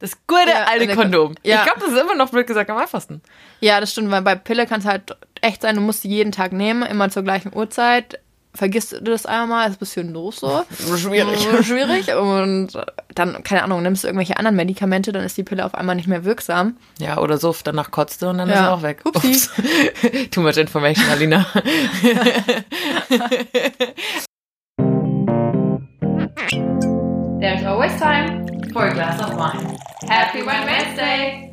Das gute Ja, alte Kondom. ja. Ich glaube, das ist immer noch blöd gesagt am einfachsten. Ja, das stimmt, weil bei Pille kann es halt echt sein, du musst die jeden Tag nehmen, immer zur gleichen Uhrzeit. Vergisst du das einmal, ist ein bisschen doof so. Schwierig. Schwierig. Und dann, keine Ahnung, nimmst du irgendwelche anderen Medikamente, dann ist die Pille auf einmal nicht mehr wirksam. Ja, oder so, danach kotzte und dann ist Ja. er auch weg. Upsi. Ups. Too much information, Alina. There's always time for a glass of wine. Happy Wine Wednesday!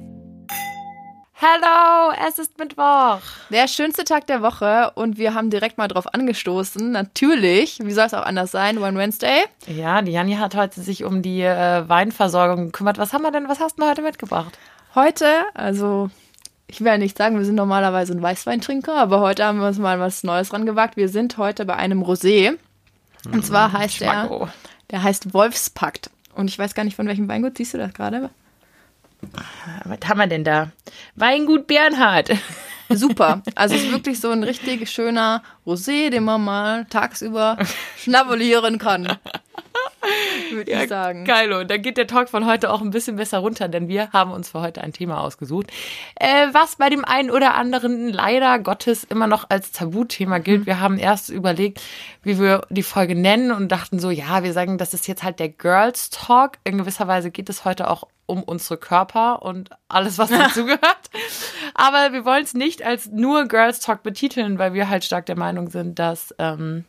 Hello, es ist Mittwoch. Der schönste Tag der Woche und wir haben direkt mal drauf angestoßen. Natürlich, wie soll es auch anders sein, One Wednesday. Ja, die Janni hat heute sich um die äh, Weinversorgung gekümmert. Was haben wir denn, was hast du denn heute mitgebracht? Heute, also ich will ja nicht sagen, wir sind normalerweise ein Weißweintrinker, aber heute haben wir uns mal was Neues dran gewagt. Wir sind heute bei einem Rosé. Und zwar heißt der, Schmacko. der heißt Wolfspakt. Und ich weiß gar nicht, von welchem Weingut siehst du das gerade? Was haben wir denn da? Weingut Bernhard. Super. Also es ist wirklich so ein richtig schöner Rosé, den man mal tagsüber schnabulieren kann. Würde ich sagen. Geil, und dann geht der Talk von heute auch ein bisschen besser runter, denn wir haben uns für heute ein Thema ausgesucht, äh, was bei dem einen oder anderen leider Gottes immer noch als Tabuthema gilt. Mhm. Wir haben erst überlegt, wie wir die Folge nennen und dachten so, ja, wir sagen, das ist jetzt halt der Girls Talk. In gewisser Weise geht es heute auch um unsere Körper und alles, was dazugehört. Aber wir wollen es nicht als nur Girls Talk betiteln, weil wir halt stark der Meinung sind, dass ähm,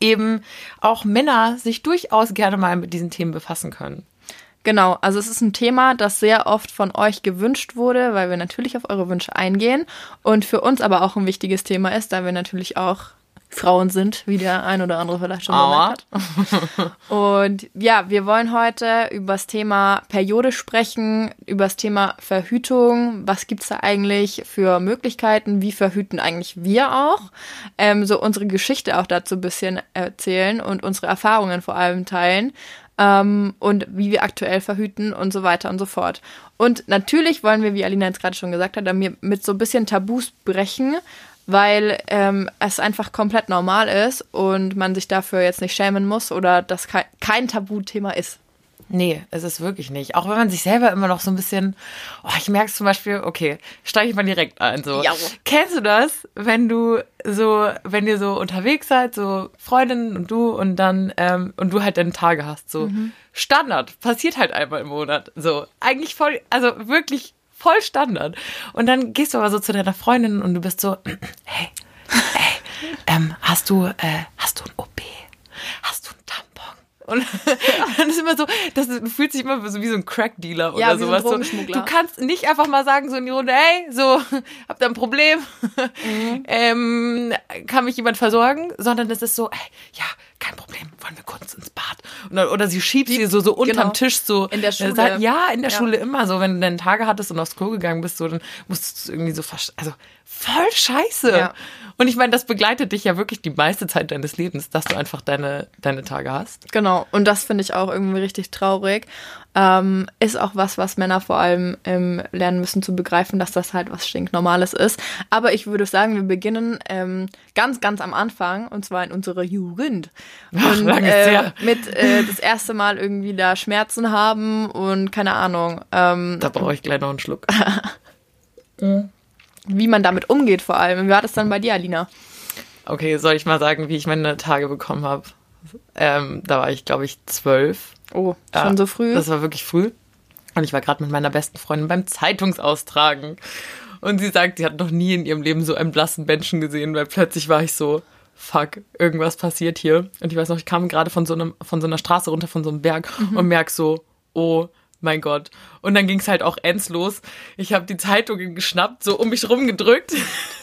eben auch Männer sich durchaus gerne mal mit diesen Themen befassen können. Genau, also es ist ein Thema, das sehr oft von euch gewünscht wurde, weil wir natürlich auf eure Wünsche eingehen und für uns aber auch ein wichtiges Thema ist, da wir natürlich auch Frauen sind, wie der ein oder andere vielleicht schon Aua. bemerkt hat. Und ja, wir wollen heute über das Thema Periode sprechen, über das Thema Verhütung. Was gibt's da eigentlich für Möglichkeiten? Wie verhüten eigentlich wir auch? Ähm, so unsere Geschichte auch dazu ein bisschen erzählen und unsere Erfahrungen vor allem teilen. Ähm, und wie wir aktuell verhüten und so weiter und so fort. Und natürlich wollen wir, wie Alina jetzt gerade schon gesagt hat, damit mit so ein bisschen Tabus brechen, weil ähm, es einfach komplett normal ist und man sich dafür jetzt nicht schämen muss oder das kein, kein Tabuthema ist. Nee, es ist wirklich nicht. Auch wenn man sich selber immer noch so ein bisschen, oh, ich merke es zum Beispiel, okay, steige ich mal direkt ein. So. Kennst du das, wenn du so, wenn ihr so unterwegs seid, so Freundinnen und du und dann, ähm, und du halt deine Tage hast, so Standard, passiert halt einmal im Monat. So, eigentlich voll, also wirklich voll Standard. Und dann gehst du aber so zu deiner Freundin und du bist so, hey, hey, ähm, hast du, äh, hast du ein OP? Hast du ein Tampon? Und dann ist immer so, das fühlt sich immer so wie so ein Crack-Dealer Ja, oder so sowas. Drogenschmuggler. du kannst nicht einfach mal sagen so in die Runde, hey, so, habt ihr ein Problem? Mhm. ähm, kann mich jemand versorgen? Sondern es ist so, hey, ja, kein Problem, wollen wir kurz ins Bad? Oder, oder sie schiebt sie so, so unterm genau. Tisch so. In der Schule. Äh, Ja, in der Ja. Schule immer so. Wenn du deine Tage hattest und aufs Klo gegangen bist, so, dann musstest du irgendwie so fast, also voll scheiße. Ja. Und ich meine, das begleitet dich ja wirklich die meiste Zeit deines Lebens, dass du einfach deine, deine Tage hast. Genau, und das finde ich auch irgendwie richtig traurig. Ähm, ist auch was, was Männer vor allem ähm, lernen müssen zu begreifen, dass das halt was stinknormales ist. Aber ich würde sagen, wir beginnen ähm, ganz, ganz am Anfang, und zwar in unserer Jugend. Ach, Und ist äh, mit äh, das erste Mal irgendwie da Schmerzen haben und keine Ahnung. Ähm, Da brauche ich gleich noch einen Schluck. wie man damit umgeht vor allem. Wie war das dann bei dir, Alina? Okay, soll ich mal sagen, wie ich meine Tage bekommen habe? Ähm, da war ich, glaube ich, zwölf. Oh, schon so früh? Das war wirklich früh. Und ich war gerade mit meiner besten Freundin beim Zeitungsaustragen. Und sie sagt, sie hat noch nie in ihrem Leben so einen blassen Menschen gesehen, weil plötzlich war ich so, fuck, irgendwas passiert hier. Und ich weiß noch, ich kam gerade von so einem, von so einer Straße runter, von so einem Berg und merk so, oh mein Gott. Und dann ging es halt auch ends los. Ich habe die Zeitungen geschnappt, so um mich rumgedrückt.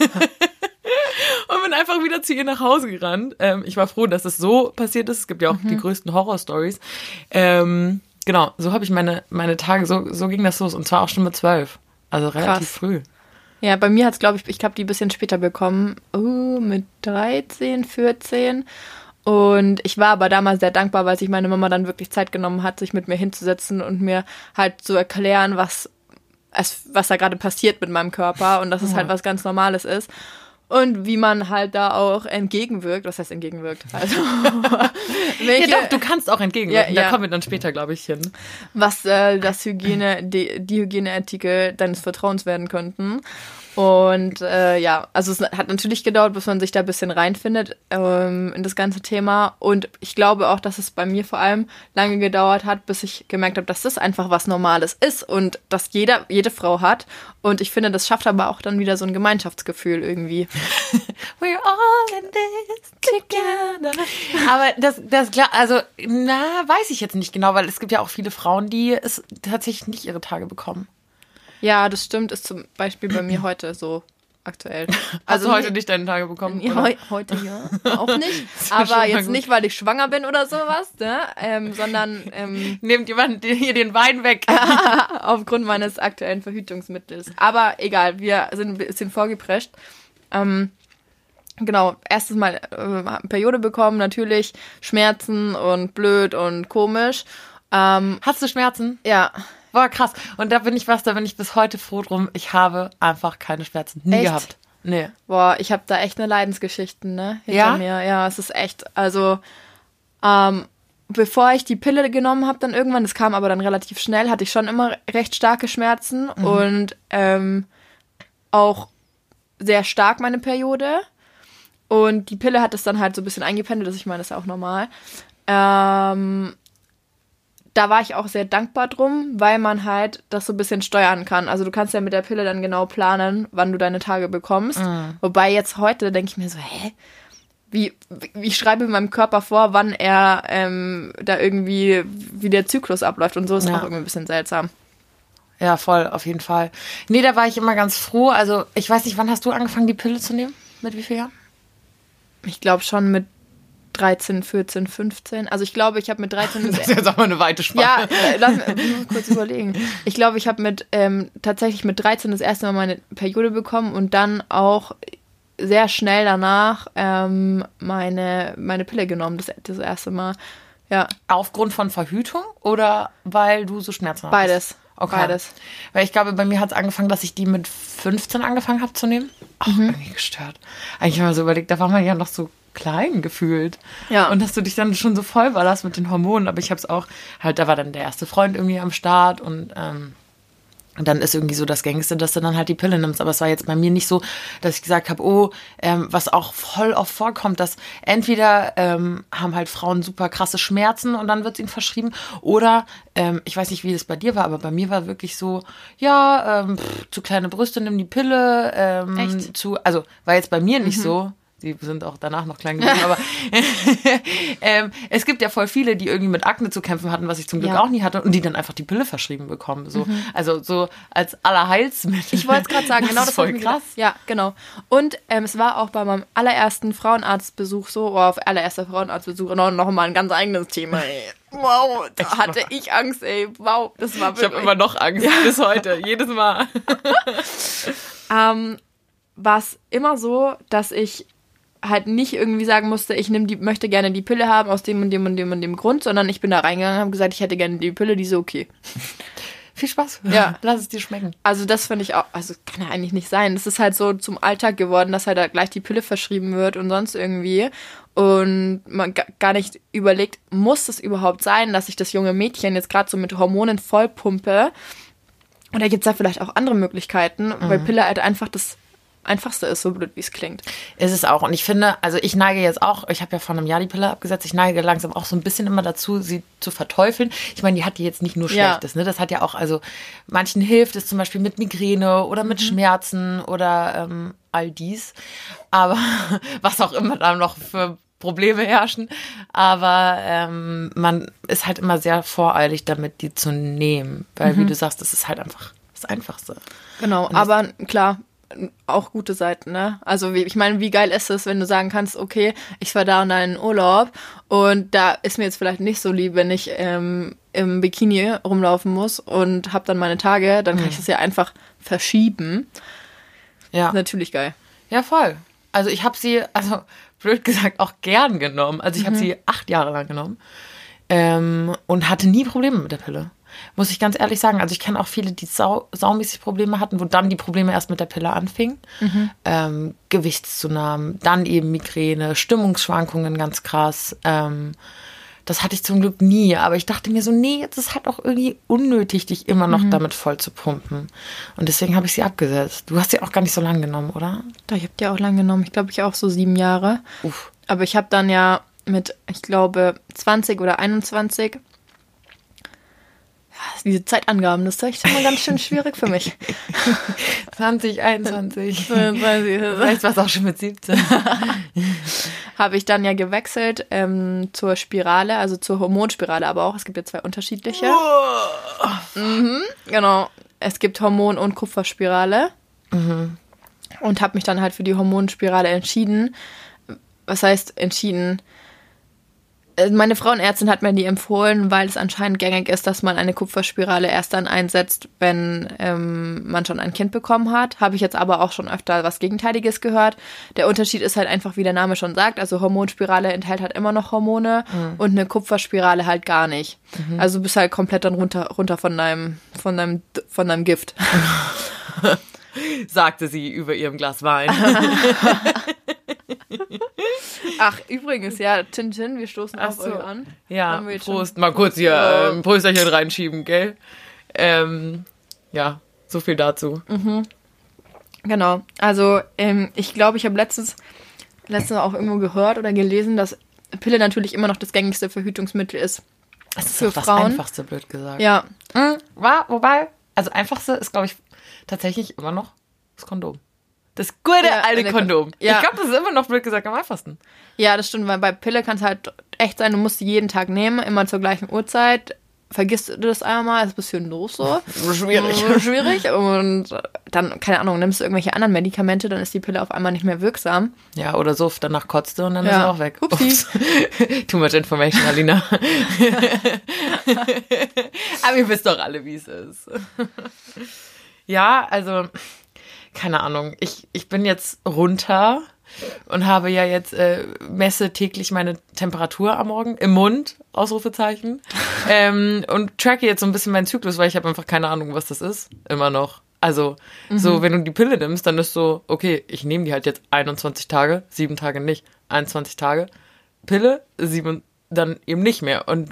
und bin einfach wieder zu ihr nach Hause gerannt. Ähm, ich war froh, dass es so passiert ist. Es gibt ja auch die größten Horror-Stories. Ähm, genau, so habe ich meine, meine Tage, so, so ging das los. Und zwar auch schon mit zwölf. Also relativ Krass. früh. Ja, bei mir hat es, glaube ich, ich habe die ein bisschen später bekommen, uh, mit 13, 14. Und ich war aber damals sehr dankbar, weil sich meine Mama dann wirklich Zeit genommen hat, sich mit mir hinzusetzen und mir halt zu erklären, was, es, was da gerade passiert mit meinem Körper und dass es halt was ganz Normales ist. und wie man halt da auch entgegenwirkt. Was heißt entgegenwirkt? Also, welche, ja, doch, du kannst auch entgegenwirken. Ja, ja. Da kommen wir dann später, glaube ich, hin. Was äh, das Hygiene, die, die Hygieneartikel deines Vertrauens werden könnten. Und äh, ja, also es hat natürlich gedauert, bis man sich da ein bisschen reinfindet ähm, in das ganze Thema. Und ich glaube auch, dass es bei mir vor allem lange gedauert hat, bis ich gemerkt habe, dass das einfach was Normales ist und dass jeder, jede Frau hat. Und ich finde, das schafft aber auch dann wieder so ein Gemeinschaftsgefühl irgendwie. We're all in this together. Aber das, das klar, also, na, weiß ich jetzt nicht genau, weil es gibt ja auch viele Frauen, die es tatsächlich nicht ihre Tage bekommen. Ja, das stimmt, ist zum Beispiel bei mir heute so aktuell. Also Hast du heute nicht deine Tage bekommen? Ja, he heute ja, auch nicht. Aber jetzt gut. nicht, weil ich schwanger bin oder sowas, ne? ähm, sondern ähm, nehmt jemand hier den Wein weg. aufgrund meines aktuellen Verhütungsmittels. Aber egal, wir sind ein bisschen vorgeprescht. Ähm, genau, erstes Mal äh, Periode bekommen, natürlich Schmerzen und blöd und komisch. Ähm, Hast du Schmerzen? Ja. War krass. Und da bin ich was, da bin ich bis heute froh drum. Ich habe einfach keine Schmerzen. Nie echt? gehabt. Nee. Boah, ich habe da echt eine Leidensgeschichte, ne? Hinter ja? mir. Ja, es ist echt, also, ähm, bevor ich die Pille genommen habe, dann irgendwann, das kam aber dann relativ schnell, hatte ich schon immer recht starke Schmerzen mhm. und ähm, auch sehr stark meine Periode. Und die Pille hat es dann halt so ein bisschen eingependelt, dass ich meine, das ist ja auch normal. Ähm, da war ich auch sehr dankbar drum, weil man halt das so ein bisschen steuern kann. Also du kannst ja mit der Pille dann genau planen, wann du deine Tage bekommst. Mhm. Wobei jetzt heute denke ich mir so, hä? Wie, wie ich schreibe meinem Körper vor, wann er ähm, da irgendwie, wie der Zyklus abläuft und so ist ja. auch irgendwie ein bisschen seltsam. Ja, voll, auf jeden Fall. Nee, da war ich immer ganz froh. Also, ich weiß nicht, wann hast du angefangen, die Pille zu nehmen? Mit wie viel Jahren? Ich glaube schon mit 13, 14, 15. Also ich glaube, ich habe mit 13... Das ist jetzt auch mal eine weite Spanne. Ja, lass mich kurz überlegen. Ich glaube, ich habe mit ähm, tatsächlich mit 13 das erste Mal meine Periode bekommen und dann auch sehr schnell danach ähm, meine, meine Pille genommen, das, das erste Mal. Ja. Aufgrund von Verhütung oder weil du so Schmerzen hast? Beides. Okay. Beides. Weil ich glaube, bei mir hat es angefangen, dass ich die mit 15 angefangen habe zu nehmen. Ach, mhm. irgendwie gestört. Eigentlich habe ich mir so überlegt, da war man ja noch so klein gefühlt. Ja. Und dass du dich dann schon so voll ballerst mit den Hormonen. Aber ich habe es auch, halt, da war dann der erste Freund irgendwie am Start und ähm, und dann ist irgendwie so das Gängigste, dass du dann halt die Pille nimmst. Aber es war jetzt bei mir nicht so, dass ich gesagt habe, oh, ähm, was auch voll oft vorkommt, dass entweder ähm, haben halt Frauen super krasse Schmerzen und dann wird es ihnen verschrieben. Oder, ähm, ich weiß nicht, wie das bei dir war, aber bei mir war wirklich so, ja, ähm, pff, zu kleine Brüste, nimm die Pille. Ähm, Echt? Zu, also war jetzt bei mir nicht mhm. so die sind auch danach noch klein geblieben, aber ähm, es gibt ja voll viele, die irgendwie mit Akne zu kämpfen hatten, was ich zum Glück ja. auch nie hatte, und die dann einfach die Pille verschrieben bekommen. So, mhm. Also so als allerheilsmittel. Ich wollte es gerade sagen, genau das, ist voll krass. Ja, genau. Und ähm, es war auch bei meinem allerersten Frauenarztbesuch so, oder auf allererster Frauenarztbesuch noch, noch mal ein ganz eigenes Thema. Ey. Wow, da hatte ich Angst, ey. Wow, das war wirklich. Ich habe immer noch Angst ja. bis heute, jedes Mal. ähm, war es immer so, dass ich halt nicht irgendwie sagen musste, ich nehm die, möchte gerne die Pille haben aus dem und dem und dem und dem Grund, sondern ich bin da reingegangen und habe gesagt, ich hätte gerne die Pille, die ist okay. Viel Spaß. Ja. Lass es dir schmecken. Also das finde ich auch, also kann ja eigentlich nicht sein. Das ist halt so zum Alltag geworden, dass halt da gleich die Pille verschrieben wird und sonst irgendwie. Und man gar nicht überlegt, muss es überhaupt sein, dass ich das junge Mädchen jetzt gerade so mit Hormonen vollpumpe? Oder gibt es da vielleicht auch andere Möglichkeiten, mhm. weil Pille halt einfach das einfachste ist, so blöd wie es klingt. Ist es auch. Und ich finde, also ich neige jetzt auch, ich habe ja vor einem Jahr die Pille abgesetzt, ich neige langsam auch so ein bisschen immer dazu, sie zu verteufeln. Ich meine, die hat die jetzt nicht nur Schlechtes, ja. ne? Das hat ja auch, also manchen hilft es zum Beispiel mit Migräne oder mit mhm. Schmerzen oder ähm, all dies. Aber was auch immer da noch für Probleme herrschen. Aber ähm, man ist halt immer sehr voreilig damit, die zu nehmen. Weil, mhm. wie du sagst, das ist halt einfach das Einfachste. Genau, aber klar, auch gute Seiten, ne? Also wie, ich meine, wie geil ist es, wenn du sagen kannst, okay, ich war da und da in Urlaub und da ist mir jetzt vielleicht nicht so lieb, wenn ich ähm, im Bikini rumlaufen muss und habe dann meine Tage, dann kann mhm. ich das ja einfach verschieben. Ja. Natürlich geil. Ja, voll. Also ich habe sie, also blöd gesagt, auch gern genommen. Also ich mhm. habe sie acht Jahre lang genommen ähm, und hatte nie Probleme mit der Pille. Muss ich ganz ehrlich sagen. Also ich kenne auch viele, die sau, saumäßig Probleme hatten, wo dann die Probleme erst mit der Pille anfingen. Mhm. Ähm, Gewichtszunahmen, dann eben Migräne, Stimmungsschwankungen ganz krass. Ähm, das hatte ich zum Glück nie, aber ich dachte mir so, nee, jetzt ist halt auch irgendwie unnötig, dich immer noch Mhm. damit voll zu pumpen. Und deswegen habe ich sie abgesetzt. Du hast sie auch gar nicht so lang genommen, oder? Da, ich habe die auch lang genommen. Ich glaube, ich auch so sieben Jahre. Uff. Aber ich habe dann ja mit, ich glaube, 20 oder 21. Diese Zeitangaben, das ist echt immer ganz schön schwierig für mich. 2021. habe Vielleicht war es auch schon mit 17. ich dann ja gewechselt ähm, zur Spirale, also zur Hormonspirale, aber auch. Es gibt ja zwei unterschiedliche. Mhm, genau. Es gibt Hormon- und Kupferspirale. Und habe mich dann halt für die Hormonspirale entschieden. Was heißt entschieden? Äh, Meine Frauenärztin hat mir die empfohlen, weil es anscheinend gängig ist, dass man eine Kupferspirale erst dann einsetzt, wenn ähm, man schon ein Kind bekommen hat. Habe ich jetzt aber auch schon öfter was Gegenteiliges gehört. Der Unterschied ist halt einfach, wie der Name schon sagt. Also Hormonspirale enthält halt immer noch Hormone und eine Kupferspirale halt gar nicht. Also du bist halt komplett dann runter, runter von deinem, von deinem, von deinem Gift. Sagte sie über ihrem Glas Wein. Ach, übrigens, ja, Tintin, wir stoßen Ach auf so. an. Ja, Prost. Mal kurz hier Ja. ähm, Prösterchen reinschieben, gell? Ähm, ja, so viel dazu. Genau. Also, ähm, ich glaube, ich habe letztens, letztens auch irgendwo gehört oder gelesen, dass Pille natürlich immer noch das gängigste Verhütungsmittel ist. Das ist Für auch das Frauen? Einfachste, blöd gesagt. Ja, Mhm, war, wobei, also Einfachste ist, glaube ich, tatsächlich immer noch das Kondom. Das gute Ja, alte Kondom. Ja. Ich glaube, das ist immer noch, blöd gesagt, am einfachsten. ja, das stimmt, weil bei Pille kann es halt echt sein, du musst sie jeden Tag nehmen, immer zur gleichen Uhrzeit. Vergisst du das einmal, ist ein bisschen los so. Schwierig. Schwierig. Und dann, keine Ahnung, nimmst du irgendwelche anderen Medikamente, dann ist die Pille auf einmal nicht mehr wirksam. Ja, oder so, danach kotzte und dann ist Ja. er auch weg. Upsi. Ups. Too much information, Alina. Aber ihr wisst doch alle, wie es ist. ja, also, keine Ahnung. Ich, ich bin jetzt runter und habe ja jetzt, äh, messe täglich meine Temperatur am Morgen im Mund, Ausrufezeichen. ähm, und tracke jetzt so ein bisschen meinen Zyklus, weil ich habe einfach keine Ahnung, was das ist. Immer noch. Also, so, wenn du die Pille nimmst, dann ist so, okay, ich nehme die halt jetzt 21 Tage, sieben Tage nicht, 21 Tage. Pille, sieben, dann eben nicht mehr. Und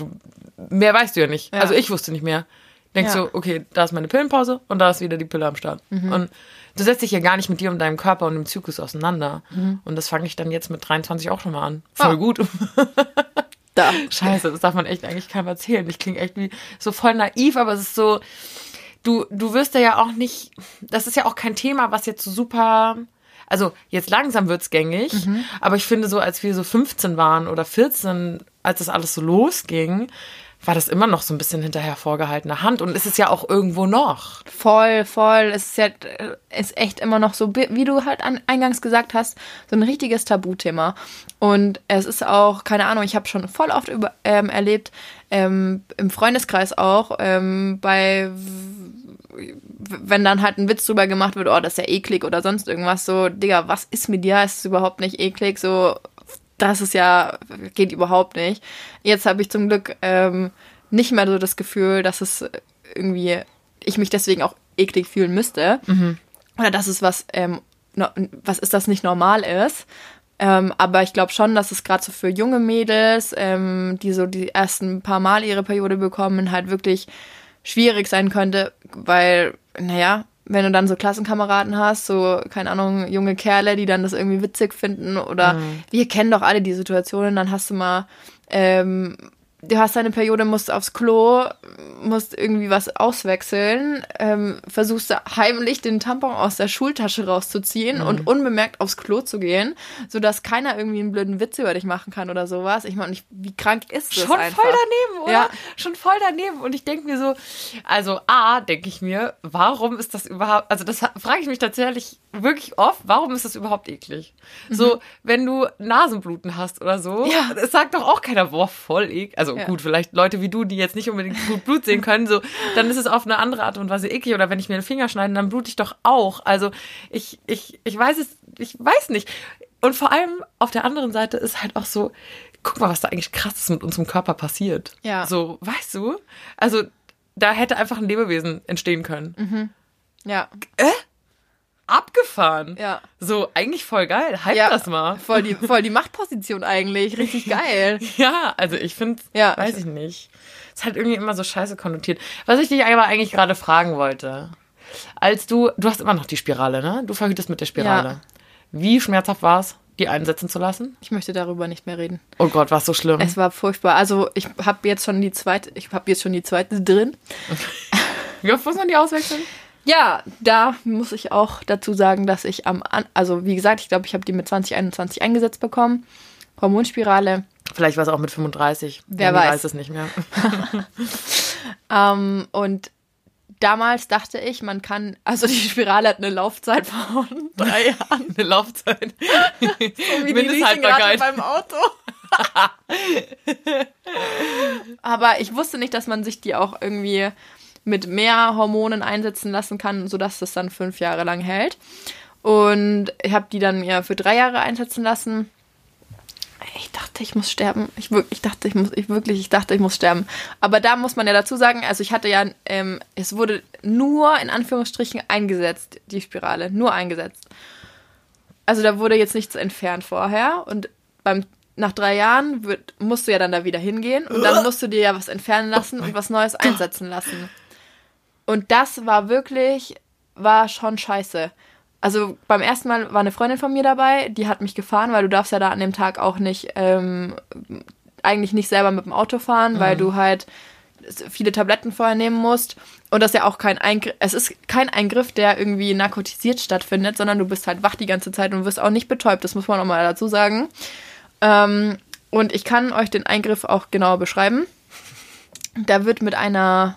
mehr weißt du ja nicht. Ja. Also ich wusste nicht mehr. Denkst Ja. so, okay, da ist meine Pillenpause und da ist wieder die Pille am Start. Und du setzt dich ja gar nicht mit dir und deinem Körper und dem Zyklus auseinander. Und das fange ich dann jetzt mit 23 auch schon mal an. Voll Ah. gut. Da. Scheiße, das darf man echt eigentlich keinem erzählen. Ich klinge echt wie so voll naiv, aber es ist so, du, du wirst da ja auch nicht, das ist ja auch kein Thema, was jetzt so super, also jetzt langsam wird's gängig, aber ich finde so, als wir so 15 waren oder 14, als das alles so losging, war das immer noch so ein bisschen hinterher vorgehaltener Hand und ist es ja auch irgendwo noch. Voll, voll. Es ist ja äh, ist echt immer noch so, wie du halt an, eingangs gesagt hast, so ein richtiges Tabuthema. Und es ist auch, keine Ahnung, ich habe schon voll oft über, ähm, erlebt, ähm, im Freundeskreis auch, ähm, bei wenn dann halt ein Witz drüber gemacht wird, oh, das ist ja eklig oder sonst irgendwas, so, Digga, was ist mit dir? Es ist überhaupt nicht eklig, so, das ist ja, geht überhaupt nicht. Jetzt habe ich zum Glück ähm, nicht mehr so das Gefühl, dass es irgendwie, ich mich deswegen auch eklig fühlen müsste. Oder dass es was, ähm, no, was ist, das nicht normal ist. Ähm, aber ich glaube schon, dass es gerade so für junge Mädels, ähm, die so die ersten paar Mal ihre Periode bekommen, halt wirklich schwierig sein könnte, weil, naja, wenn du dann so Klassenkameraden hast, so, keine Ahnung, junge Kerle, die dann das irgendwie witzig finden oder wir kennen doch alle die Situationen, dann hast du mal, ähm, du hast deine Periode, musst aufs Klo, musst irgendwie was auswechseln, ähm, versuchst du heimlich den Tampon aus der Schultasche rauszuziehen und unbemerkt aufs Klo zu gehen, sodass keiner irgendwie einen blöden Witz über dich machen kann oder sowas. Ich meine, wie krank ist das Schon einfach? voll daneben, oder? Ja. Schon voll daneben. Und ich denke mir so, also A, denke ich mir, warum ist das überhaupt, also das frage ich mich tatsächlich wirklich oft, warum ist das überhaupt eklig? So, wenn du Nasenbluten hast oder so, Mhm. Ja. es sagt doch auch keiner, boah, voll eklig. Also Ja. gut, vielleicht Leute wie du, die jetzt nicht unbedingt gut Blut sehen können, so, dann ist es auf eine andere Art und Weise eklig. Oder wenn ich mir den Finger schneide, dann blute ich doch auch. Also ich, ich, ich weiß es, ich weiß nicht. Und vor allem auf der anderen Seite ist halt auch so, guck mal, was da eigentlich krasses mit unserem Körper passiert. Ja. So, weißt du? Also, da hätte einfach ein Lebewesen entstehen können. Ja. Abgefahren. Ja. So, eigentlich voll geil. Hype ja. das mal. Voll die, voll die Machtposition eigentlich. Richtig geil. Ja, also ich finde, Ja. weiß ich nicht. Ist halt irgendwie immer so scheiße konnotiert. Was ich dich aber eigentlich gerade fragen wollte. Als du, du hast immer noch die Spirale, ne? Du verhütest mit der Spirale. Ja. Wie schmerzhaft war es, die einsetzen zu lassen? Ich möchte darüber nicht mehr reden. Oh Gott, war es so schlimm. Es war furchtbar. Also ich habe jetzt schon die zweite, ich habe jetzt schon die zweite drin. Wie oft muss man die auswechseln? Ja, da muss ich auch dazu sagen, dass ich am, An also wie gesagt, ich glaube, ich habe die mit 2021 eingesetzt bekommen. Hormonspirale. Vielleicht war es auch mit 35. Wer weiß. weiß es nicht mehr. Ähm, und damals dachte ich, man kann, also die Spirale hat eine Laufzeit von drei Jahren. Eine Laufzeit. Wie die Mindesthaltbarkeit. Beim Auto. Aber ich wusste nicht, dass man sich die auch irgendwie mit mehr Hormonen einsetzen lassen kann, sodass das dann fünf Jahre lang hält. Und ich habe die dann ja für drei Jahre einsetzen lassen. Ich dachte, ich muss sterben. Ich, wirklich, ich dachte, ich muss, ich wirklich, ich dachte, ich muss sterben. Aber da muss man ja dazu sagen, also ich hatte ja, ähm, es wurde nur in Anführungsstrichen eingesetzt, die Spirale, nur eingesetzt. Also da wurde jetzt nichts entfernt vorher und beim nach drei Jahren wird, musst du ja dann da wieder hingehen und dann musst du dir ja was entfernen lassen und was Neues einsetzen lassen. Und das war wirklich, war schon scheiße. Also beim ersten Mal war eine Freundin von mir dabei, die hat mich gefahren, weil du darfst ja da an dem Tag auch nicht, ähm, eigentlich nicht selber mit dem Auto fahren, weil du halt viele Tabletten vorher nehmen musst. Und das ist ja auch kein Eingriff, es ist kein Eingriff, der irgendwie narkotisiert stattfindet, sondern du bist halt wach die ganze Zeit und wirst auch nicht betäubt, das muss man auch mal dazu sagen. Ähm, und ich kann euch den Eingriff auch genauer beschreiben. Da wird mit einer,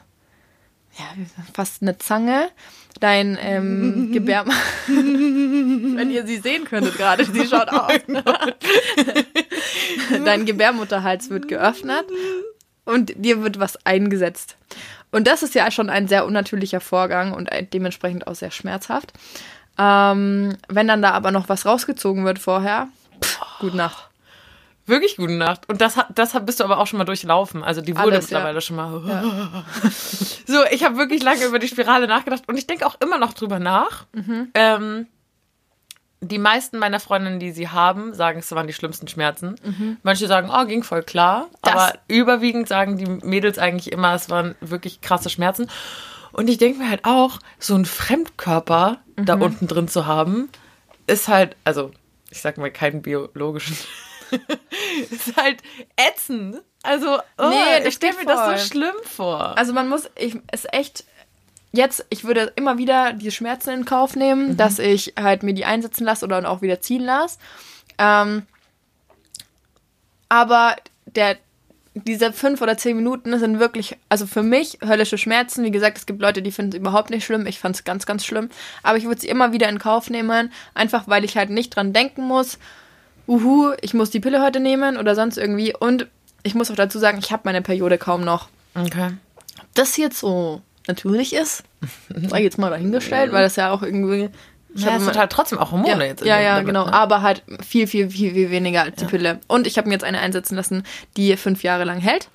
ja, fast eine Zange, dein ähm, Gebär... Wenn ihr sie sehen könntet gerade, sie schaut aus. dein Gebärmutterhals wird geöffnet und dir wird was eingesetzt. Und das ist ja schon ein sehr unnatürlicher Vorgang und dementsprechend auch sehr schmerzhaft. Ähm, wenn dann da aber noch was rausgezogen wird vorher, pff, gute Nacht. Wirklich gute Nacht. Und das, das bist du aber auch schon mal durchlaufen. Also die wurde Alles, ja. mittlerweile schon mal. So, ich habe wirklich lange über die Spirale nachgedacht und ich denke auch immer noch drüber nach. Mhm. Ähm, die meisten meiner Freundinnen, die sie haben, sagen, es waren die schlimmsten Schmerzen. Manche sagen, oh, ging voll klar. Mhm. Das- aber überwiegend sagen die Mädels eigentlich immer, es waren wirklich krasse Schmerzen. Und ich denke mir halt auch, so ein Fremdkörper da Mhm. unten drin zu haben, ist halt, also ich sag mal keinen biologischen, ist halt ätzend. Also, oh, Nee, ich stelle mir das so schlimm vor. Also man muss, ich, ist echt, jetzt, ich würde immer wieder die Schmerzen in Kauf nehmen, dass ich halt mir die einsetzen lasse oder auch wieder ziehen lasse. Ähm, aber der, diese fünf oder zehn Minuten sind wirklich, also für mich höllische Schmerzen. Wie gesagt, es gibt Leute, die finden es überhaupt nicht schlimm. Ich fand es ganz, ganz schlimm. Aber ich würde sie immer wieder in Kauf nehmen, einfach weil ich halt nicht dran denken muss, uhu, ich muss die Pille heute nehmen oder sonst irgendwie. Und ich muss auch dazu sagen, ich habe meine Periode kaum noch okay. das jetzt so natürlich ist, sei jetzt mal dahingestellt, weil das ja auch irgendwie. Ich Ja, es sind halt trotzdem auch Hormone ja, jetzt. ja, ja, damit, genau. ne? Aber halt viel, viel, viel, viel weniger als die Pille. Und ich habe mir jetzt eine einsetzen lassen, die fünf Jahre lang hält.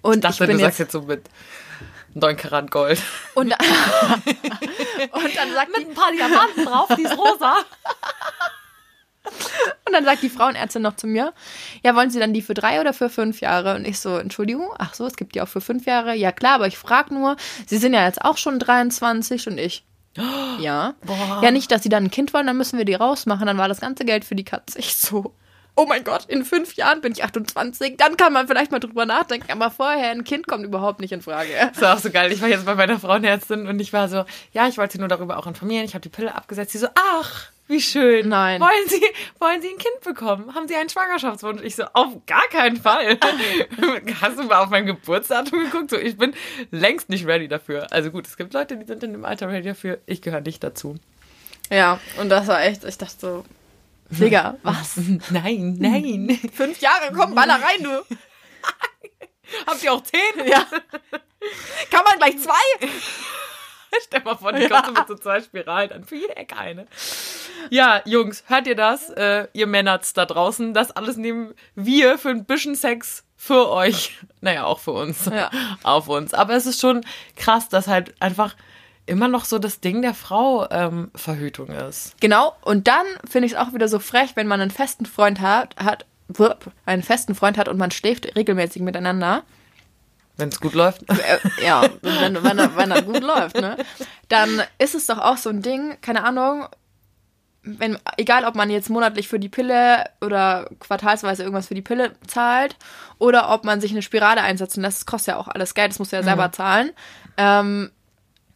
Und Ich dachte, ich bin du sagst jetzt, jetzt so mit 9 Karat Gold. und, und dann sagt die, ein paar Diamanten drauf, die ist rosa. Und dann sagt die Frauenärztin noch zu mir, ja, wollen Sie dann die für drei oder für fünf Jahre? Und ich so, Entschuldigung, ach so, es gibt die auch für fünf Jahre. Ja klar, aber ich frage nur, Sie sind ja jetzt auch schon 23 und ich. Ja. Boah. Ja, nicht, dass sie dann ein Kind wollen, dann müssen wir die rausmachen. Dann war das ganze Geld für die Katze. Ich so, oh mein Gott, in fünf Jahren bin ich 28. Dann kann man vielleicht mal drüber nachdenken. Aber vorher, ein Kind kommt überhaupt nicht in Frage. Das war auch so geil. Ich war jetzt bei meiner Frauenärztin und ich war so, ja, ich wollte sie nur darüber auch informieren. Ich habe die Pille abgesetzt. Sie so, ach, wie schön. Nein. Wollen Sie, wollen Sie ein Kind bekommen? Haben Sie einen Schwangerschaftswunsch? Ich so, auf gar keinen Fall. Hast du mal auf mein Geburtsdatum geguckt? So, ich bin längst nicht ready dafür. Also gut, es gibt Leute, die sind in dem Alter ready dafür. Ich gehöre nicht dazu. Ja, und das war echt, ich dachte so, Digga, was? Nein, nein. Fünf Jahre, komm, baller rein, du. Habt ihr auch zehn? Ja. Kann man gleich zwei? Stell mal vor, die kommt so mit so zwei Spiralen an. Für jede Ecke eine. Ja, Jungs, hört ihr das? Äh, ihr Männerts da draußen. Das alles nehmen wir für ein bisschen Sex für euch. Naja, auch für uns. Ja. Auf uns. Aber es ist schon krass, dass halt einfach immer noch so das Ding der Frau ähm, Verhütung ist. Genau, und dann finde ich es auch wieder so frech, wenn man einen festen Freund hat, hat einen festen Freund hat und man schläft regelmäßig miteinander. Wenn es gut läuft. Äh, ja, wenn, wenn, wenn er gut läuft, ne? Dann ist es doch auch so ein Ding, keine Ahnung, wenn, egal ob man jetzt monatlich für die Pille oder quartalsweise irgendwas für die Pille zahlt oder ob man sich eine Spirale einsetzen lässt, das kostet ja auch alles Geld, das muss ja selber zahlen. Ähm,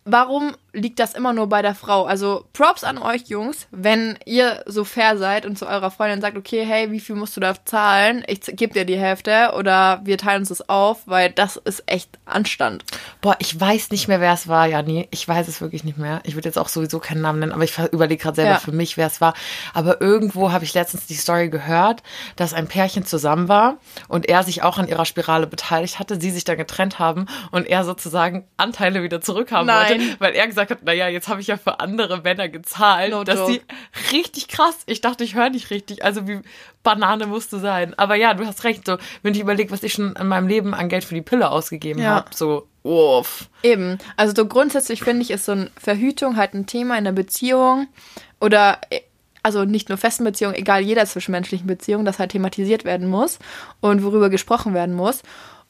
warum liegt das immer nur bei der Frau? Also Props an euch Jungs, wenn ihr so fair seid und zu eurer Freundin sagt, okay, hey, wie viel musst du da zahlen? Ich gebe dir die Hälfte oder wir teilen uns das auf, weil das ist echt Anstand. Boah, ich weiß nicht mehr, wer es war, Jani. Ich weiß es wirklich nicht mehr. Ich würde jetzt auch sowieso keinen Namen nennen, aber ich überlege gerade selber Ja. für mich, wer es war. Aber irgendwo habe ich letztens die Story gehört, dass ein Pärchen zusammen war und er sich auch an ihrer Spirale beteiligt hatte, sie sich dann getrennt haben und er sozusagen Anteile wieder zurückhaben Nein. wollte, weil er gesagt hat, naja, jetzt habe ich ja für andere Männer gezahlt, No dass sie richtig krass, ich dachte, ich höre nicht richtig, also wie Banane musste sein. Aber ja, du hast recht, so, wenn ich überlege, was ich schon in meinem Leben an Geld für die Pille ausgegeben Ja. habe, so, uff. Eben. Also so grundsätzlich finde ich, ist so eine Verhütung halt ein Thema in der Beziehung oder äh, also nicht nur festen Beziehungen, egal jeder zwischenmenschlichen Beziehung, das halt thematisiert werden muss und worüber gesprochen werden muss.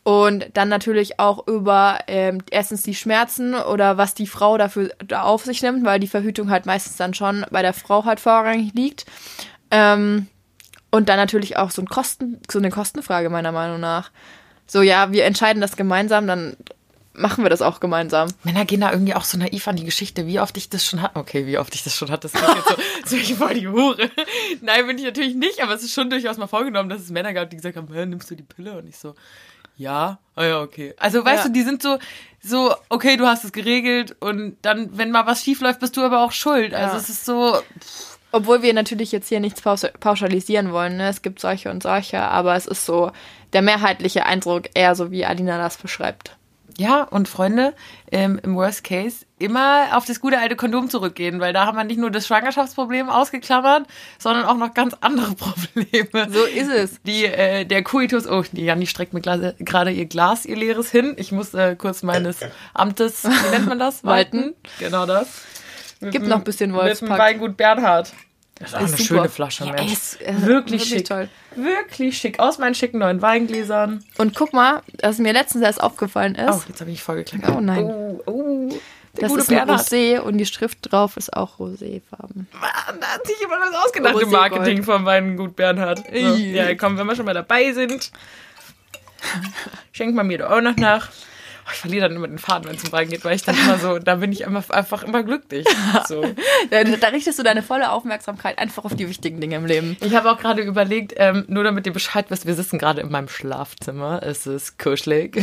Und dann natürlich auch über ähm, erstens die Schmerzen oder was die Frau dafür da auf sich nimmt, weil die Verhütung halt meistens dann schon bei der Frau halt vorrangig liegt. Ähm, und dann natürlich auch so, ein Kosten, so eine Kostenfrage meiner Meinung nach. So, ja, wir entscheiden das gemeinsam, dann machen wir das auch gemeinsam. Männer gehen da irgendwie auch so naiv an die Geschichte, wie oft ich das schon hatte. Okay, wie oft ich das schon hatte, das klingt jetzt so, so ich voll die Hure. Nein, bin ich natürlich nicht, aber es ist schon durchaus mal vorgenommen, dass es Männer gab, die gesagt haben, "Hä, nimmst du die Pille? Und ich so, ja, ah ja, okay. Also weißt Ja. du, die sind so, so, okay, du hast es geregelt und dann, wenn mal was schief läuft, bist du aber auch schuld. Also Ja. es ist so, Obwohl wir natürlich jetzt hier nichts paus- pauschalisieren wollen, ne? Es gibt solche und solche, aber es ist so der mehrheitliche Eindruck eher so, wie Alina das beschreibt. Ja, und Freunde, ähm, im Worst Case immer auf das gute alte Kondom zurückgehen, weil da haben wir nicht nur das Schwangerschaftsproblem ausgeklammert, sondern auch noch ganz andere Probleme. So ist es. Die, äh, der Coitus, oh, die Janni streckt mir gerade ihr Glas, ihr leeres hin. Ich muss äh, kurz meines Amtes, wie nennt man das? Walten. Genau das. Gibt noch ein bisschen Mit dem Wolfspack. Weingut Bernhard. Das ist auch eine super. schöne Flasche, Ja, Mensch. ist, äh, wirklich, wirklich schick. toll. Wirklich schick. Aus meinen schicken neuen Weingläsern. Und guck mal, was mir letztens erst aufgefallen Oh, ist, jetzt habe ich voll gekleckert. Oh nein. Oh, oh. Das ist ein. Rosé und die Schrift drauf ist auch roséfarben. Mann, da hat sich jemand was ausgedacht im Roségold. Marketing vom Weingut Bernhard. So, ja, komm, wenn wir schon mal dabei sind, schenkt man mir doch auch noch nach. Ich verliere dann immer den Faden, wenn es um Wein geht, weil ich dann immer so, da bin ich immer, einfach immer glücklich. So. Da, da richtest du deine volle Aufmerksamkeit einfach auf die wichtigen Dinge im Leben. Ich habe auch gerade überlegt, ähm, nur damit ihr Bescheid wisst, wir sitzen gerade in meinem Schlafzimmer. Es ist kuschelig.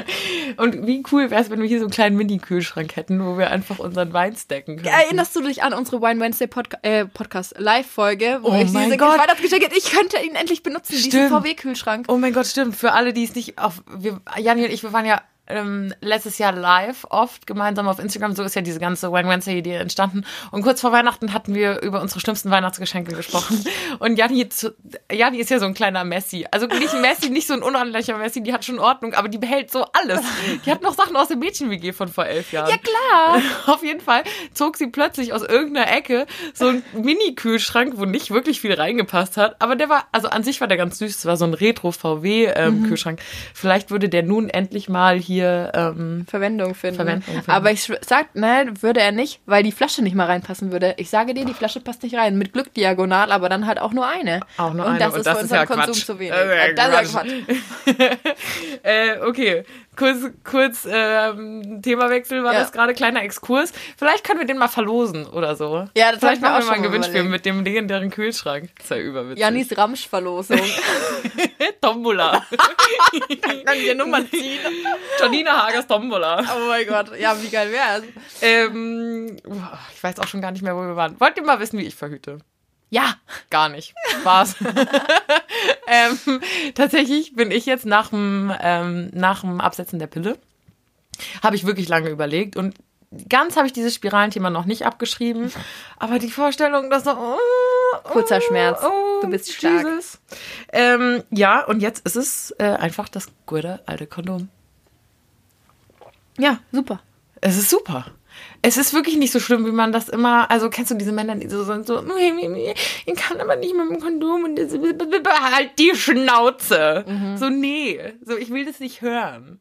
Und wie cool wäre es, wenn wir hier so einen kleinen Mini-Kühlschrank hätten, wo wir einfach unseren Wein stacken können. Erinnerst du dich an unsere Wine Wednesday Podca äh, Podcast Live-Folge, wo Oh ich diese Gott. Weihnachtsgeschenke, ich könnte ihn endlich benutzen, diesen Stimmt. VW-Kühlschrank. Oh mein Gott, stimmt. Für alle, die es nicht auf. Wir, Janni und ich, wir waren ja ähm, letztes Jahr live oft gemeinsam auf Instagram. So ist ja diese ganze Wine Wednesday-Idee entstanden. Und kurz vor Weihnachten hatten wir über unsere schlimmsten Weihnachtsgeschenke gesprochen. Und Janni, zu- Janni ist ja so ein kleiner Messi. Also nicht Messi, nicht so ein unordentlicher Messi, die hat schon Ordnung, aber die behält so alles. Die hat noch Sachen aus dem Mädchen-WG von vor elf Jahren. Ja, klar. Auf jeden Fall zog sie plötzlich aus irgendeiner Ecke so einen Mini-Kühlschrank, wo nicht wirklich viel reingepasst hat. Aber der war, also an sich war der ganz süß. Es war so ein Retro-VW-Kühlschrank. Vielleicht würde der nun endlich mal hier, ähm, Verwendung finden. Verwendung finden. Aber ich sch- sag, nein, würde er nicht, weil die Flasche nicht mal reinpassen würde. Ich sage dir, die Flasche passt nicht rein. Mit Glück diagonal, aber dann halt auch nur eine. Auch nur und eine. Das Und ist das für ist unseren ja Konsum Quatsch. zu wenig. Äh, Das ist ja Quatsch. Quatsch. äh, okay. Kurz, kurz ähm, Themawechsel war Ja. das gerade, kleiner Exkurs. Vielleicht können wir den mal verlosen oder so. Ja, das Vielleicht ich mir machen auch wir mal ein Gewinnspiel überlegt. mit dem legendären Kühlschrank. Das ist ja überwitzig. Janis Ramsch-Verlosung. Tombola. Kann dir Nummern ziehen. Janina Hagers Tombola. Oh mein Gott. Ja, wie geil wär's? Ähm, ich weiß auch schon gar nicht mehr, wo wir waren. Wollt ihr mal wissen, wie ich verhüte? Ja. Gar nicht. Spaß. ähm, tatsächlich bin ich jetzt nach dem, ähm, nach dem Absetzen der Pille, habe ich wirklich lange überlegt und ganz habe ich dieses Spiralenthema noch nicht abgeschrieben. Aber die Vorstellung, dass so, oh, Kurzer oh, Schmerz. Oh, Du bist stark. Ähm, ja, und jetzt ist es äh, einfach das gute alte Kondom. Ja, super. Es ist super. Es ist wirklich nicht so schlimm, wie man das immer, also kennst du diese Männer, die so sind, so, ich kann aber nicht mit dem Kondom und halt die Schnauze. So, nee, so, ich will das nicht hören.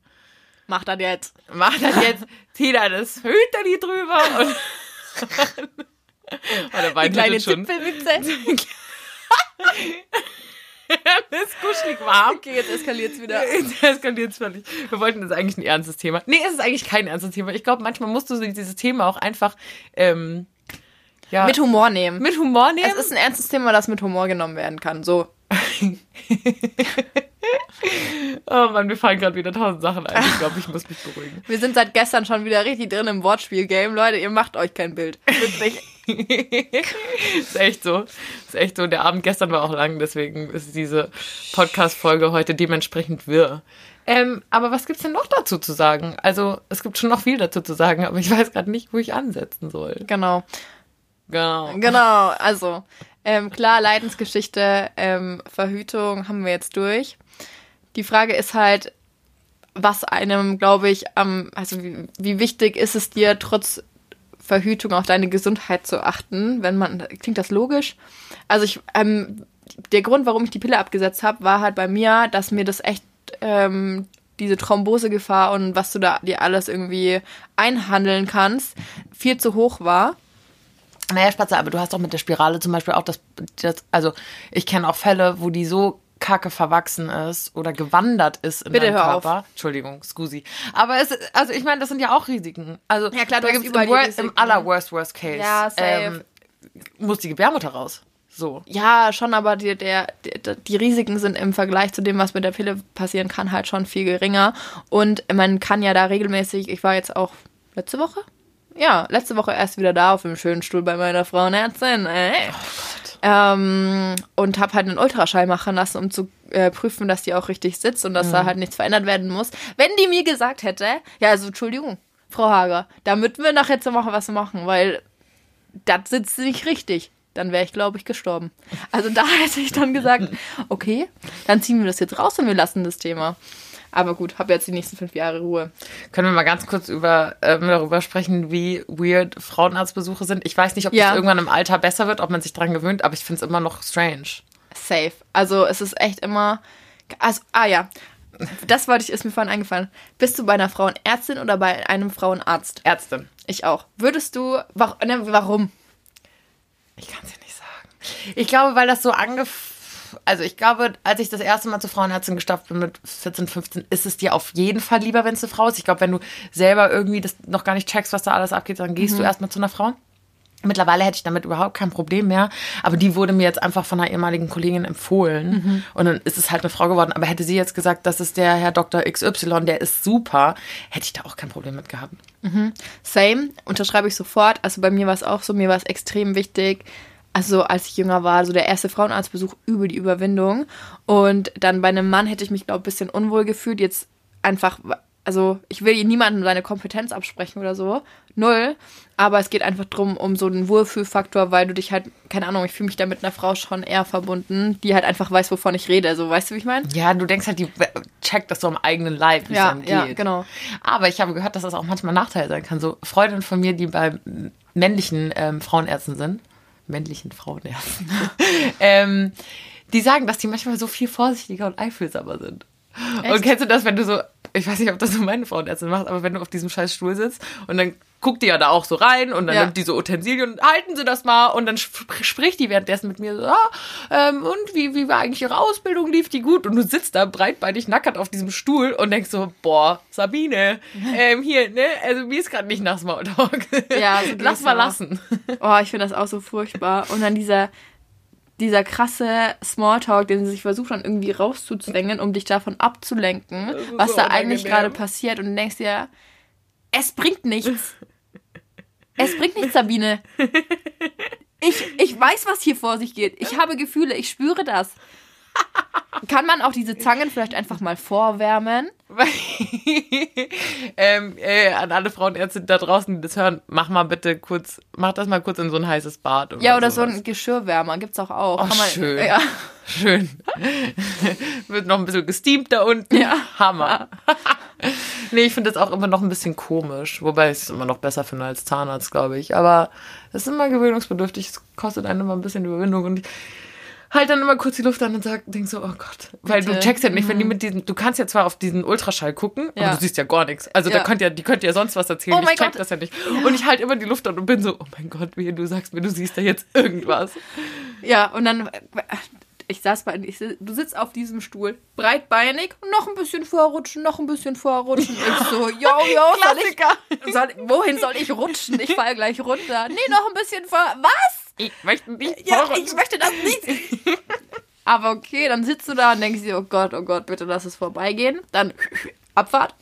Mach das jetzt. Mach das jetzt, zieh da das Hüterli drüber und, oh, der Wein Kleine tut schon. Zipfelwitze. Das ist kuschelig warm. Okay, jetzt eskaliert's wieder. Jetzt eskaliert völlig. Wir wollten das eigentlich ein ernstes Thema. Nee, es ist eigentlich kein ernstes Thema. Ich glaube, manchmal musst du dieses Thema auch einfach ähm, ja, Mit Humor nehmen. mit Humor nehmen. Es ist ein ernstes Thema, das mit Humor genommen werden kann. So. oh Mann, mir fallen gerade wieder tausend Sachen ein. Ich glaube, ich muss mich beruhigen. Wir sind seit gestern schon wieder richtig drin im Wortspiel-Game. Leute, ihr macht euch kein Bild. Wirklich. ist echt so. Ist echt so. Der Abend gestern war auch lang, deswegen ist diese Podcast-Folge heute dementsprechend wirr. Ähm, aber was gibt's denn noch dazu zu sagen? Also, es gibt schon noch viel dazu zu sagen, aber ich weiß gerade nicht, wo ich ansetzen soll. Genau. Genau. Genau, also ähm, klar, Leidensgeschichte, ähm, Verhütung haben wir jetzt durch. Die Frage ist halt, was einem, glaube ich, am, also wie, wie wichtig ist es dir, trotz Verhütung auf deine Gesundheit zu achten, wenn man, klingt das logisch? Also ich, ähm, der Grund, warum ich die Pille abgesetzt habe, war halt bei mir, dass mir das echt ähm, diese Thrombosegefahr und was du da dir alles irgendwie einhandeln kannst, viel zu hoch war. Naja, Spatze, aber du hast doch mit der Spirale zum Beispiel auch das, das also ich kenne auch Fälle, wo die so kacke verwachsen ist oder gewandert ist in Bitte deinem hör auf. Körper. Entschuldigung, scusi. Aber es, also ich meine, das sind ja auch Risiken. Also Ja, klar, da gibt's überall im, die wor- im aller worst worst case Ja, safe. ähm, muss die Gebärmutter raus. So. Ja, schon, aber die, der, der, die Risiken sind im Vergleich zu dem, was mit der Pille passieren kann, halt schon viel geringer. Und man kann ja da regelmäßig, ich war jetzt auch letzte Woche? Ja, letzte Woche erst wieder da auf dem schönen Stuhl bei meiner Frauenärztin. Äh. Ähm, und habe halt einen Ultraschall machen lassen, um zu äh, prüfen, dass die auch richtig sitzt und dass da halt nichts verändert werden muss. Wenn die mir gesagt hätte, ja, also Entschuldigung, Frau Hager, da müssten wir nachher zur Woche was machen, weil das sitzt nicht richtig. Dann wäre ich, glaube ich, gestorben. Also da hätte ich dann gesagt, okay, dann ziehen wir das jetzt raus und wir lassen das Thema. Aber gut, habe jetzt die nächsten fünf Jahre Ruhe. Können wir mal ganz kurz über, ähm, darüber sprechen, wie weird Frauenarztbesuche sind? Ich weiß nicht, ob Ja. das irgendwann im Alter besser wird, ob man sich dran gewöhnt, aber ich finde es immer noch strange. Safe. Also es ist echt immer. Also, ah ja. Das wollte ich, ist mir vorhin eingefallen. Bist du bei einer Frauenärztin oder bei einem Frauenarzt? Ärztin. Ich auch. Würdest du. Warum? Ne, warum? Ich kann es dir nicht sagen. Ich glaube, weil das so angef... Also ich glaube, als ich das erste Mal zur Frauenärztin gestapft bin mit 14, 15, ist es dir auf jeden Fall lieber, wenn es eine Frau ist. Ich glaube, wenn du selber irgendwie das noch gar nicht checkst, was da alles abgeht, dann gehst du erstmal zu einer Frau. Mittlerweile hätte ich damit überhaupt kein Problem mehr. Aber die wurde mir jetzt einfach von einer ehemaligen Kollegin empfohlen. Und dann ist es halt eine Frau geworden. Aber hätte sie jetzt gesagt, das ist der Herr Dr. XY, der ist super, hätte ich da auch kein Problem mit gehabt. Same, unterschreibe ich sofort. Also bei mir war es auch so, mir war es extrem wichtig. Also als ich jünger war, so der erste Frauenarztbesuch über die Überwindung. Und dann bei einem Mann hätte ich mich, glaube ich, ein bisschen unwohl gefühlt. Jetzt einfach, also ich will niemandem seine Kompetenz absprechen oder so. Null. Aber es geht einfach drum um so einen Wohlfühlfaktor, weil du dich halt, keine Ahnung, ich fühle mich da mit einer Frau schon eher verbunden, die halt einfach weiß, wovon ich rede. Also weißt du, wie ich meine? Ja, du denkst halt, die checkt das so am eigenen Leib, wie Ja, es geht. ja, genau. Aber ich habe gehört, dass das auch manchmal Nachteil sein kann. So Freundinnen von mir, die bei männlichen ähm, Frauenärzten sind, männlichen Frauenärzten, ähm, die sagen, dass die manchmal so viel vorsichtiger und einfühlsamer sind. Und kennst du das, wenn du so, ich weiß nicht, ob das so meine Frauenärztin macht, aber wenn du auf diesem scheiß Stuhl sitzt und dann guckt die ja da auch so rein und dann Ja. nimmt die so Utensilien und halten sie das mal und dann sp spricht die währenddessen mit mir so, ah, ähm, und wie, wie war eigentlich ihre Ausbildung, lief die gut? Und du sitzt da breitbeinig nackert auf diesem Stuhl und denkst so, boah, Sabine, ähm, hier, ne, also mir ist gerade nicht nach Smalltalk. Ja, so Lass mal auch. lassen. Oh, ich finde das auch so furchtbar. Und dann dieser, dieser krasse Smalltalk, den sie sich versucht dann irgendwie rauszuzwängen, um dich davon abzulenken, was so da eigentlich gerade passiert. Und du denkst dir, es bringt nichts. Es bringt nichts, Sabine. Ich, ich weiß, was hier vor sich geht. Ich habe Gefühle, ich spüre das. Kann man auch diese Zangen vielleicht einfach mal vorwärmen? ähm, äh, an alle Frauenärzte da draußen, die das hören, mach mal bitte kurz, mach das mal kurz in so ein heißes Bad. Oder ja, oder sowas. so ein Geschirrwärmer gibt's auch auch. Oh, man, schön. Ja. Schön. Wird noch ein bisschen gesteamt da unten. Ja. Hammer. nee, ich finde das auch immer noch ein bisschen komisch. Wobei ich es immer noch besser finde als Zahnarzt, glaube ich. Aber es ist immer gewöhnungsbedürftig. Es kostet einem immer ein bisschen Überwindung. Und ich, halt dann immer kurz die Luft an und sag, denk so, oh Gott. Weil Bitte. du checkst ja nicht, wenn die mhm. mit diesen, du kannst ja zwar auf diesen Ultraschall gucken, ja. aber du siehst ja gar nichts. Also ja. da könnt ja, die könnt ja sonst was erzählen. Oh ich check Gott. das ja nicht. Ja. Und ich halt immer die Luft an und bin so, oh mein Gott, wie du sagst mir, du siehst da jetzt irgendwas. Ja, und dann, ich saß bei, ich, du sitzt auf diesem Stuhl, breitbeinig, noch ein bisschen vorrutschen, noch ein bisschen vorrutschen. Ich so, yo, yo, soll ich, soll, wohin soll ich rutschen? Ich fall gleich runter. Nee, noch ein bisschen vor, was? Ich möchte nicht ja, ich möchte das nicht. Aber okay, dann sitzt du da und denkst dir, oh Gott, oh Gott, bitte lass es vorbeigehen. Dann Abfahrt.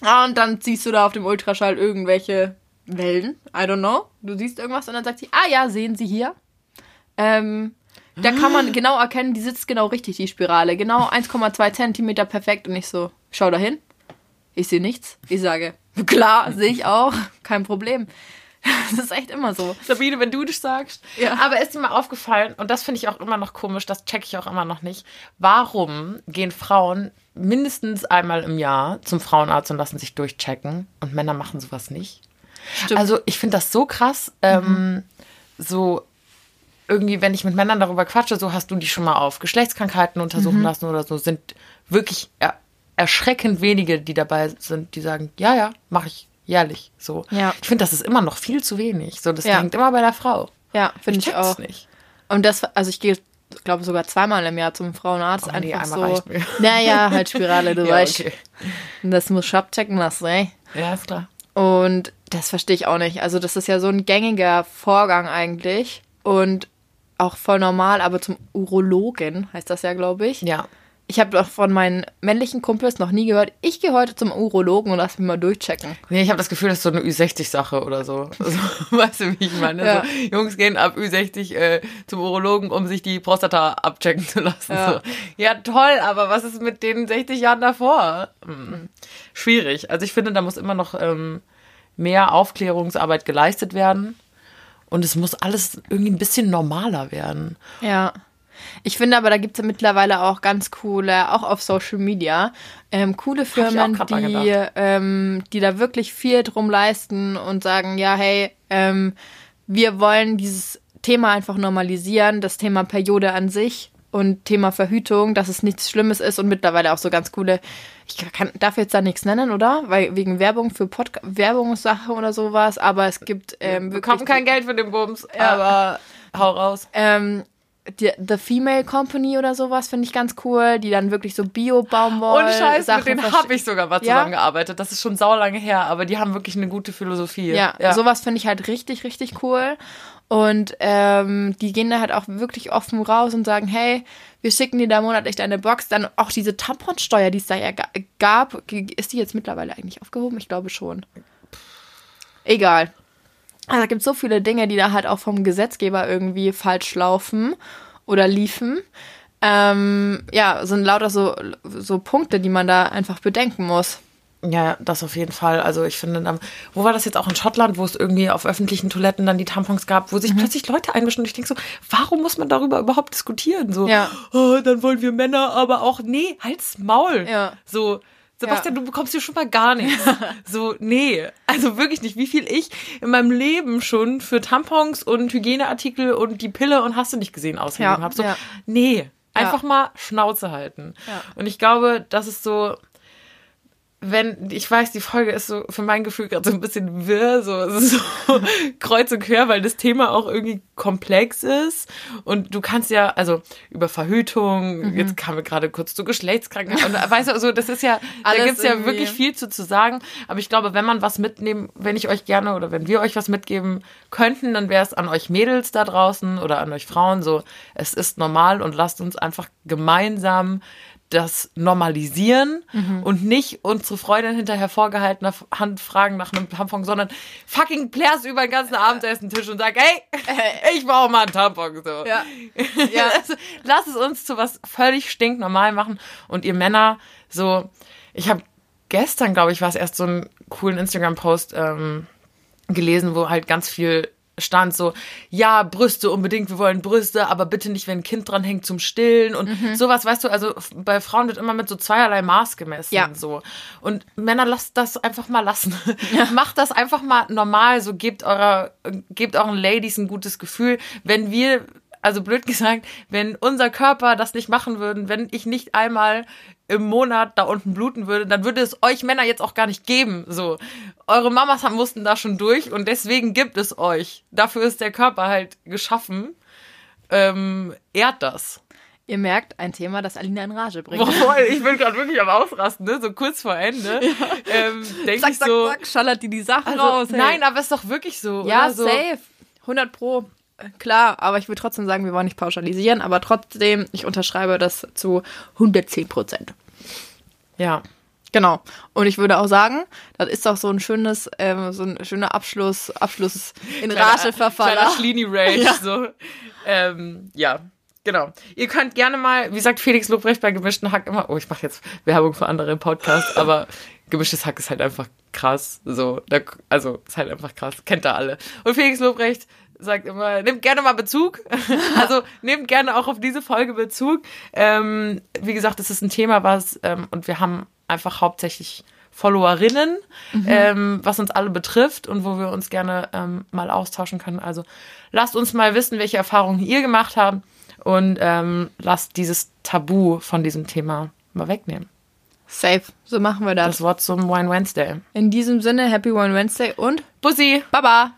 Und dann ziehst du da auf dem Ultraschall irgendwelche Wellen. I don't know. Du siehst irgendwas und dann sagt sie, ah ja, sehen Sie hier. Ähm, da kann man genau erkennen, die sitzt genau richtig, die Spirale. Genau 1,2 Zentimeter perfekt. Und ich so, schau da hin. Ich sehe nichts. Ich sage, klar, sehe ich auch. Kein Problem. Das ist echt immer so. Sabine, wenn du das sagst. Ja. Aber ist dir mal aufgefallen, und das finde ich auch immer noch komisch, das checke ich auch immer noch nicht. Warum gehen Frauen mindestens einmal im Jahr zum Frauenarzt und lassen sich durchchecken und Männer machen sowas nicht? Stimmt. Also ich finde das so krass. Ähm, mhm. So irgendwie, wenn ich mit Männern darüber quatsche, so hast du die schon mal auf Geschlechtskrankheiten untersuchen mhm. lassen oder so, sind wirklich er erschreckend wenige, die dabei sind, die sagen, ja, ja, mache ich jährlich. So. Ja. Ich finde, das ist immer noch viel zu wenig. So, das ja. hängt immer bei der Frau. Ja, finde ich, ich auch. Nicht. Und das, also ich gehe, glaube sogar zweimal im Jahr zum Frauenarzt. Oh, nee, einfach so. Naja, halt Spirale, du ja, weißt. Okay. Das muss ich abchecken lassen, ey. Ja, ist klar. Und das verstehe ich auch nicht. Also, das ist ja so ein gängiger Vorgang eigentlich. Und auch voll normal, aber zum Urologen heißt das ja, glaube ich. Ja. Ich habe doch von meinen männlichen Kumpels noch nie gehört, ich gehe heute zum Urologen und lass mich mal durchchecken. Nee, ich habe das Gefühl, das ist so eine Ü60-Sache oder so. Also, weißt du, wie ich meine? Ja. So, Jungs gehen ab Ü60 äh, zum Urologen, um sich die Prostata abchecken zu lassen. Ja. So. ja, toll, aber was ist mit den 60 Jahren davor? Hm. Schwierig. Also ich finde, da muss immer noch ähm, mehr Aufklärungsarbeit geleistet werden. Und es muss alles irgendwie ein bisschen normaler werden. Ja. Ich finde aber, da gibt es ja mittlerweile auch ganz coole, auch auf Social Media, ähm, coole Firmen, die, ähm, die da wirklich viel drum leisten und sagen, ja, hey, ähm, wir wollen dieses Thema einfach normalisieren, das Thema Periode an sich und Thema Verhütung, dass es nichts Schlimmes ist und mittlerweile auch so ganz coole, ich kann, darf jetzt da nichts nennen, oder? Weil wegen Werbung für Podcast, Werbungssache oder sowas, aber es gibt ähm, Wir bekommen kein Geld für den Bums, ja. aber hau raus. Ähm, die, The Female Company oder sowas finde ich ganz cool, die dann wirklich so Bio-Baumwoll. Und Scheiße, mit denen habe ich sogar mal zusammengearbeitet. Das ist schon saulange her, aber die haben wirklich eine gute Philosophie. Ja, ja. sowas finde ich halt richtig, richtig cool. Und ähm, die gehen da halt auch wirklich offen raus und sagen, hey, wir schicken dir da monatlich deine Box. Dann auch diese Tamponsteuer, die es da ja gab, ist die jetzt mittlerweile eigentlich aufgehoben? Ich glaube schon. Egal. Also, da gibt es so viele Dinge, die da halt auch vom Gesetzgeber irgendwie falsch laufen oder liefen. Ähm, ja, sind lauter so, so Punkte, die man da einfach bedenken muss. Ja, das auf jeden Fall. Also ich finde, wo war das jetzt auch in Schottland, wo es irgendwie auf öffentlichen Toiletten dann die Tampons gab, wo sich mhm. plötzlich Leute einmischen und ich denke so, warum muss man darüber überhaupt diskutieren? So, ja. oh, dann wollen wir Männer aber auch, nee, halt's Maul. Ja. So, Sebastian, ja. du bekommst hier schon mal gar nichts. so, nee. Also wirklich nicht. Wie viel ich in meinem Leben schon für Tampons und Hygieneartikel und die Pille und hast du nicht gesehen ausgegeben ja. habe. So, ja. nee. Einfach mal Schnauze halten. Und ich glaube, das ist so, wenn, ich weiß, die Folge ist so für mein Gefühl gerade so ein bisschen wirr, so, so kreuz und quer, weil das Thema auch irgendwie komplex ist. Und du kannst ja, also über Verhütung, mhm. jetzt kamen wir gerade kurz zu Geschlechtskrankheit. Und weißt du, also das ist ja, Alles da gibt's ja wirklich viel zu, zu sagen. Aber ich glaube, wenn man was mitnehmen, wenn ich euch gerne oder wenn wir euch was mitgeben könnten, dann wäre es an euch Mädels da draußen oder an euch Frauen so, es ist normal und lasst uns einfach gemeinsam das normalisieren mhm. und nicht unsere Freundin hinter hervorgehaltener Hand fragen nach einem Tampon, sondern fucking plärs über den ganzen Abendessentisch und sag, hey, ich brauche mal einen Tampon. So. Ja. ja. also, lass es uns zu was völlig stinknormal machen und ihr Männer so, ich habe gestern, glaube ich, war es erst so einen coolen Instagram-Post ähm, gelesen, wo halt ganz viel stand so, ja, Brüste unbedingt, wir wollen Brüste, aber bitte nicht, wenn ein Kind dran hängt zum Stillen und mhm. sowas, weißt du, also bei Frauen wird immer mit so zweierlei Maß gemessen, ja. so. Und Männer, lasst das einfach mal lassen. Ja. Macht das einfach mal normal, so gebt eurer, gebt euren Ladies ein gutes Gefühl. Wenn wir also blöd gesagt, wenn unser Körper das nicht machen würden, wenn ich nicht einmal im Monat da unten bluten würde, dann würde es euch Männer jetzt auch gar nicht geben. So, eure Mamas haben, mussten da schon durch und deswegen gibt es euch. Dafür ist der Körper halt geschaffen. Ähm, ehrt das. Ihr merkt, ein Thema, das Alina in Rage bringt. Boah, ich bin gerade wirklich am Ausrasten, ne? so kurz vor Ende. Ja. Ähm, denk zack, ich so, zack, zack, schallert die die Sachen also, raus. Hey. Nein, aber ist doch wirklich so. Ja, so. safe. 100 pro klar, aber ich würde trotzdem sagen, wir wollen nicht pauschalisieren, aber trotzdem, ich unterschreibe das zu 110 Prozent. Ja. Genau. Und ich würde auch sagen, das ist doch so ein schönes, ähm, so ein schöner Abschluss, Abschluss in Rageverfall. Kleiner Schlini Rage, ja. so. Ähm, ja. Genau. Ihr könnt gerne mal, wie sagt Felix Lobrecht bei gemischten Hack immer, oh, ich mache jetzt Werbung für andere Podcasts, aber gemischtes Hack ist halt einfach krass. So, da, also ist halt einfach krass. Kennt ihr alle. Und Felix Lobrecht sagt immer, nehmt gerne mal Bezug. also nehmt gerne auch auf diese Folge Bezug. Ähm, wie gesagt, es ist ein Thema, was, ähm, und wir haben einfach hauptsächlich Followerinnen, mhm. ähm, was uns alle betrifft und wo wir uns gerne ähm, mal austauschen können. Also lasst uns mal wissen, welche Erfahrungen ihr gemacht habt und ähm, lasst dieses Tabu von diesem Thema mal wegnehmen. Safe, so machen wir das. Das Wort zum Wine Wednesday. In diesem Sinne, Happy Wine Wednesday und Bussi. Baba.